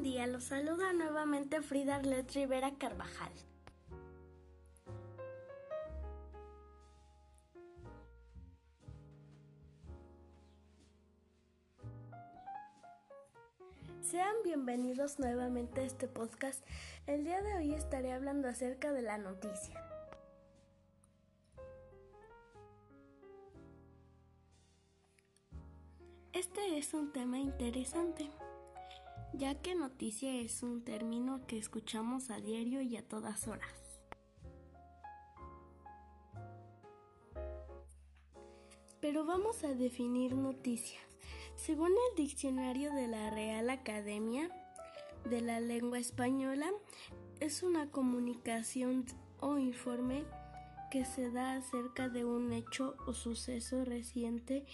Buen día, los saluda nuevamente Frida Arlet Rivera Carvajal. Sean bienvenidos nuevamente a este podcast. El día de hoy estaré hablando acerca de la noticia. Este es un tema interesante ya que noticia es un término que escuchamos a diario y a todas horas. Pero vamos a definir noticias. Según el diccionario de la Real Academia de la Lengua Española, es una comunicación o informe que se da acerca de un hecho o suceso reciente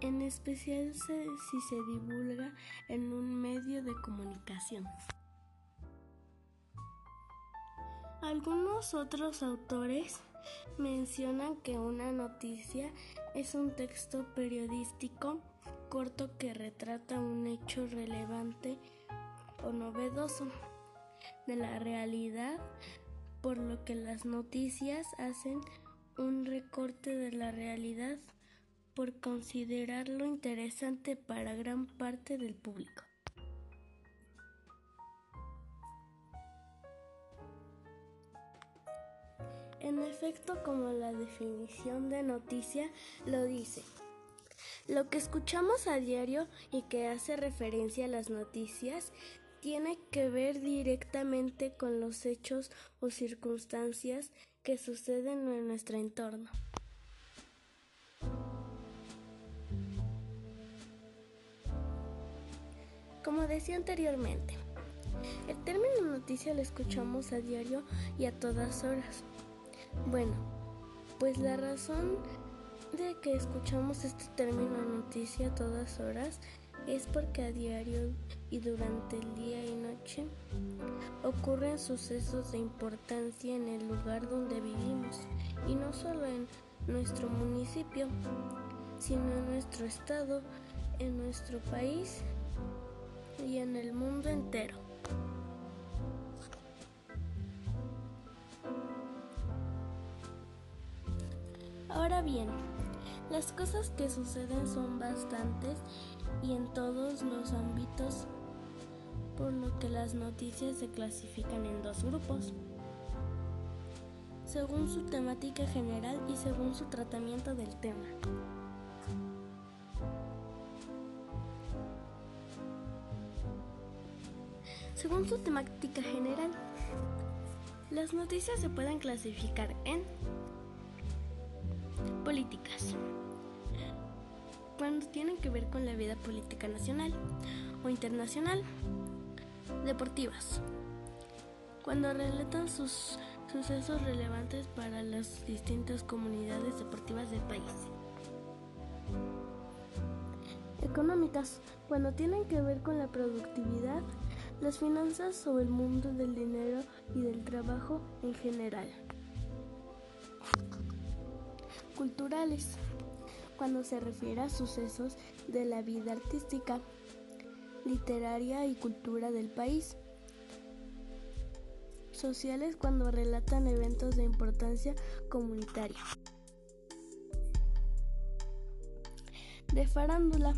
en especial si se divulga en un medio de comunicación. Algunos otros autores mencionan que una noticia es un texto periodístico corto que retrata un hecho relevante o novedoso de la realidad, por lo que las noticias hacen un recorte de la realidad por considerarlo interesante para gran parte del público. En efecto, como la definición de noticia lo dice, lo que escuchamos a diario y que hace referencia a las noticias tiene que ver directamente con los hechos o circunstancias que suceden en nuestro entorno. Como decía anteriormente, el término noticia lo escuchamos a diario y a todas horas. Bueno, pues la razón de que escuchamos este término noticia a todas horas es porque a diario y durante el día y noche ocurren sucesos de importancia en el lugar donde vivimos y no solo en nuestro municipio, sino en nuestro estado, en nuestro país y en el mundo entero. Ahora bien, las cosas que suceden son bastantes y en todos los ámbitos, por lo que las noticias se clasifican en dos grupos, según su temática general y según su tratamiento del tema. Según su temática general, las noticias se pueden clasificar en políticas, cuando tienen que ver con la vida política nacional o internacional, deportivas, cuando relatan sus sucesos relevantes para las distintas comunidades deportivas del país. Económicas, cuando tienen que ver con la productividad las finanzas o el mundo del dinero y del trabajo en general. Culturales, cuando se refiere a sucesos de la vida artística, literaria y cultura del país. Sociales cuando relatan eventos de importancia comunitaria. De farándula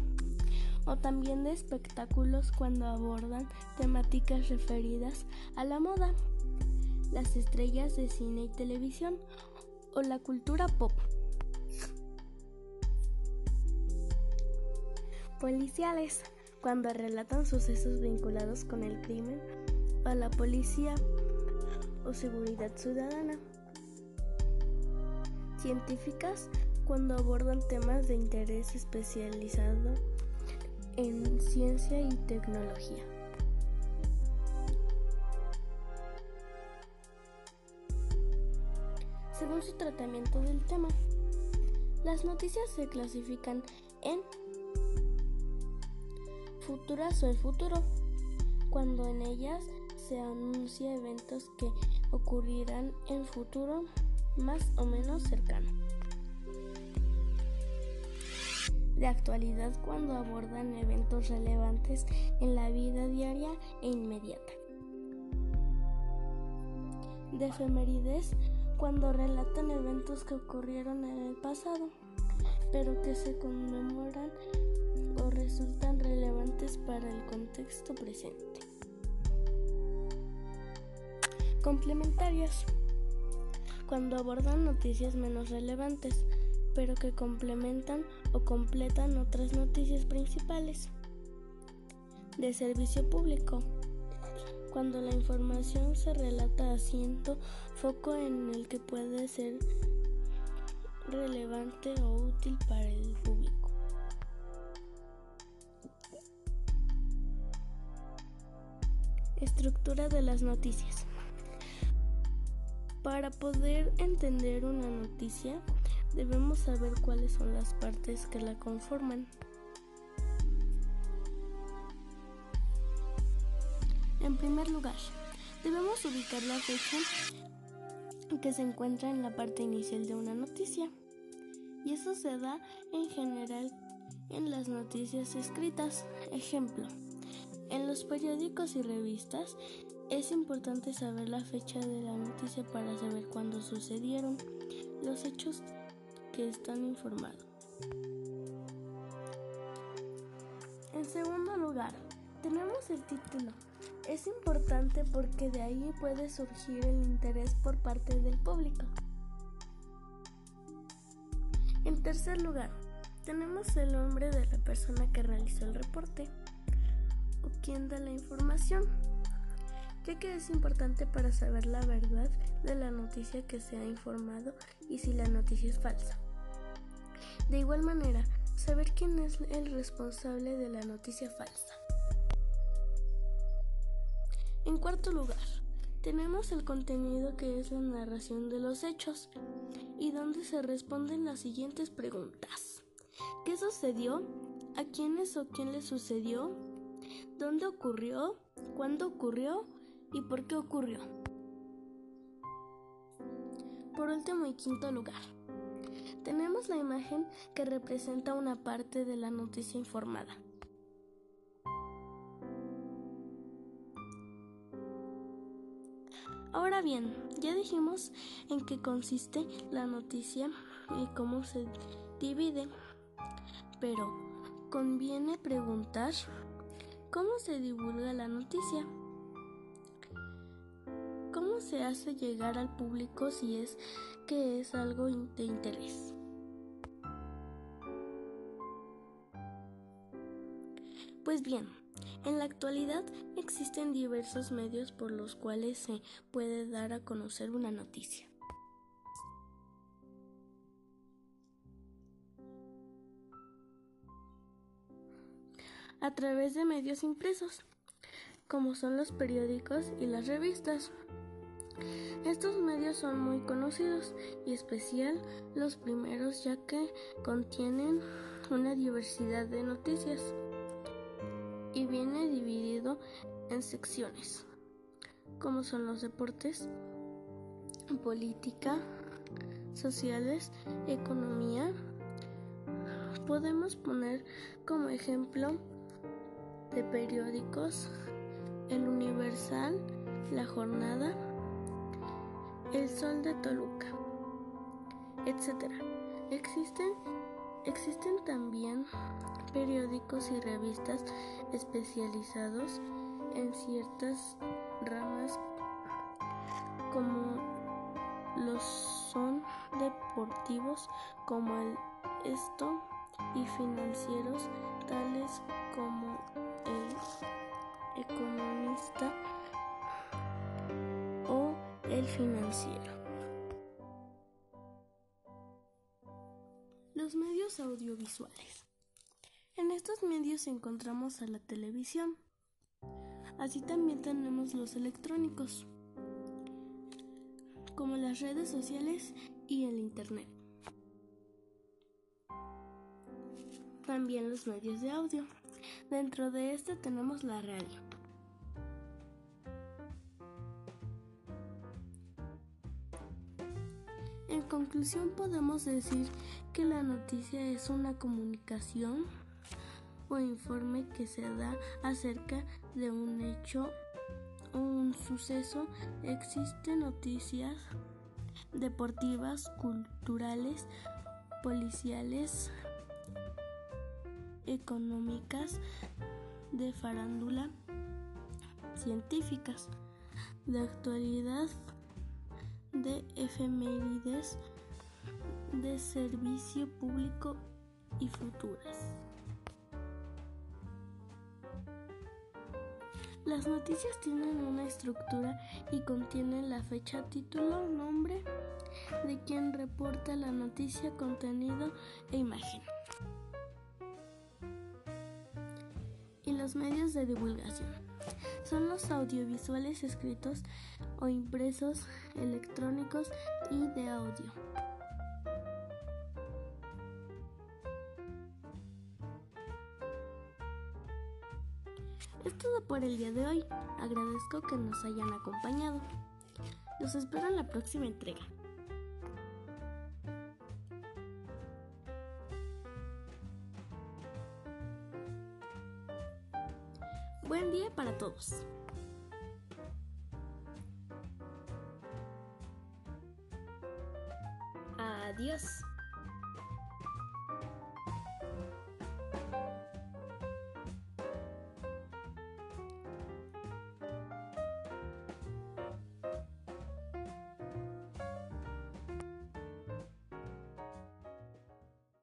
o también de espectáculos cuando abordan temáticas referidas a la moda, las estrellas de cine y televisión o la cultura pop. Policiales, cuando relatan sucesos vinculados con el crimen o la policía o seguridad ciudadana. Científicas, cuando abordan temas de interés especializado en ciencia y tecnología. Según su tratamiento del tema, las noticias se clasifican en futuras o el futuro, cuando en ellas se anuncia eventos que ocurrirán en futuro más o menos cercano. De actualidad cuando abordan eventos relevantes en la vida diaria e inmediata. De efemérides cuando relatan eventos que ocurrieron en el pasado, pero que se conmemoran o resultan relevantes para el contexto presente. Complementarias. Cuando abordan noticias menos relevantes, pero que complementan o completan otras noticias principales. De servicio público. Cuando la información se relata haciendo foco en el que puede ser relevante o útil para el público. Estructura de las noticias. Para poder entender una noticia, debemos saber cuáles son las partes que la conforman. En primer lugar, debemos ubicar la fecha que se encuentra en la parte inicial de una noticia. Y eso se da en general en las noticias escritas. Ejemplo, en los periódicos y revistas es importante saber la fecha de la noticia para saber cuándo sucedieron los hechos que están informados. En segundo lugar, tenemos el título. Es importante porque de ahí puede surgir el interés por parte del público. En tercer lugar, tenemos el nombre de la persona que realizó el reporte o quien da la información, ya que es importante para saber la verdad de la noticia que se ha informado y si la noticia es falsa. De igual manera, saber quién es el responsable de la noticia falsa. En cuarto lugar, tenemos el contenido que es la narración de los hechos y donde se responden las siguientes preguntas. ¿Qué sucedió? ¿A quiénes o quién le sucedió? ¿Dónde ocurrió? ¿Cuándo ocurrió? ¿Y por qué ocurrió? Por último y quinto lugar, tenemos la imagen que representa una parte de la noticia informada. Ahora bien, ya dijimos en qué consiste la noticia y cómo se divide, pero conviene preguntar cómo se divulga la noticia, cómo se hace llegar al público si es que es algo de interés. Pues bien, en la actualidad existen diversos medios por los cuales se puede dar a conocer una noticia. A través de medios impresos, como son los periódicos y las revistas. Estos medios son muy conocidos y especial los primeros ya que contienen una diversidad de noticias y viene dividido en secciones, como son los deportes, política, sociales, economía. Podemos poner como ejemplo de periódicos El Universal, La Jornada, El Sol de Toluca, etc. Existen, existen también periódicos y revistas especializados en ciertas ramas como los son deportivos como el esto y financieros tales como el economista o el financiero. Los medios audiovisuales. En estos medios encontramos a la televisión. Así también tenemos los electrónicos, como las redes sociales y el Internet. También los medios de audio. Dentro de este tenemos la radio. En conclusión podemos decir que la noticia es una comunicación o informe que se da acerca de un hecho o un suceso. Existen noticias deportivas, culturales, policiales, económicas, de farándula, científicas, de actualidad, de efemérides, de servicio público y futuras. Las noticias tienen una estructura y contienen la fecha, título, nombre de quien reporta la noticia, contenido e imagen. Y los medios de divulgación son los audiovisuales escritos o impresos, electrónicos y de audio. Es todo por el día de hoy. Agradezco que nos hayan acompañado. Los espero en la próxima entrega. Adiós.